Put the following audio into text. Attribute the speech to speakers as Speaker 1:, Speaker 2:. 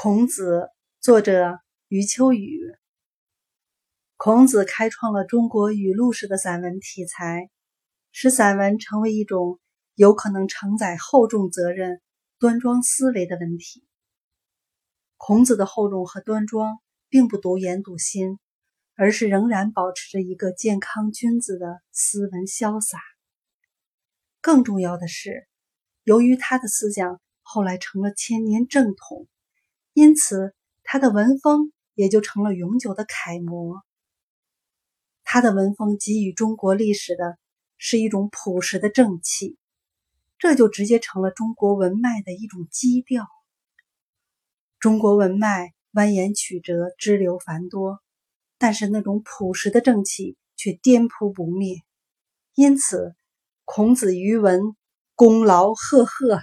Speaker 1: 孔子，作者余秋雨。孔子开创了中国语录式的散文题材，使散文成为一种有可能承载厚重责任、端庄思维的文体。孔子的厚重和端庄，并不独言笃心，而是仍然保持着一个健康君子的斯文潇洒。更重要的是，由于他的思想后来成了千年正统。因此，他的文风也就成了永久的楷模。他的文风给予中国历史的是一种朴实的正气，这就直接成了中国文脉的一种基调。中国文脉蜿蜒曲折，支流繁多，但是那种朴实的正气却颠扑不灭。因此，孔子余文功劳赫赫。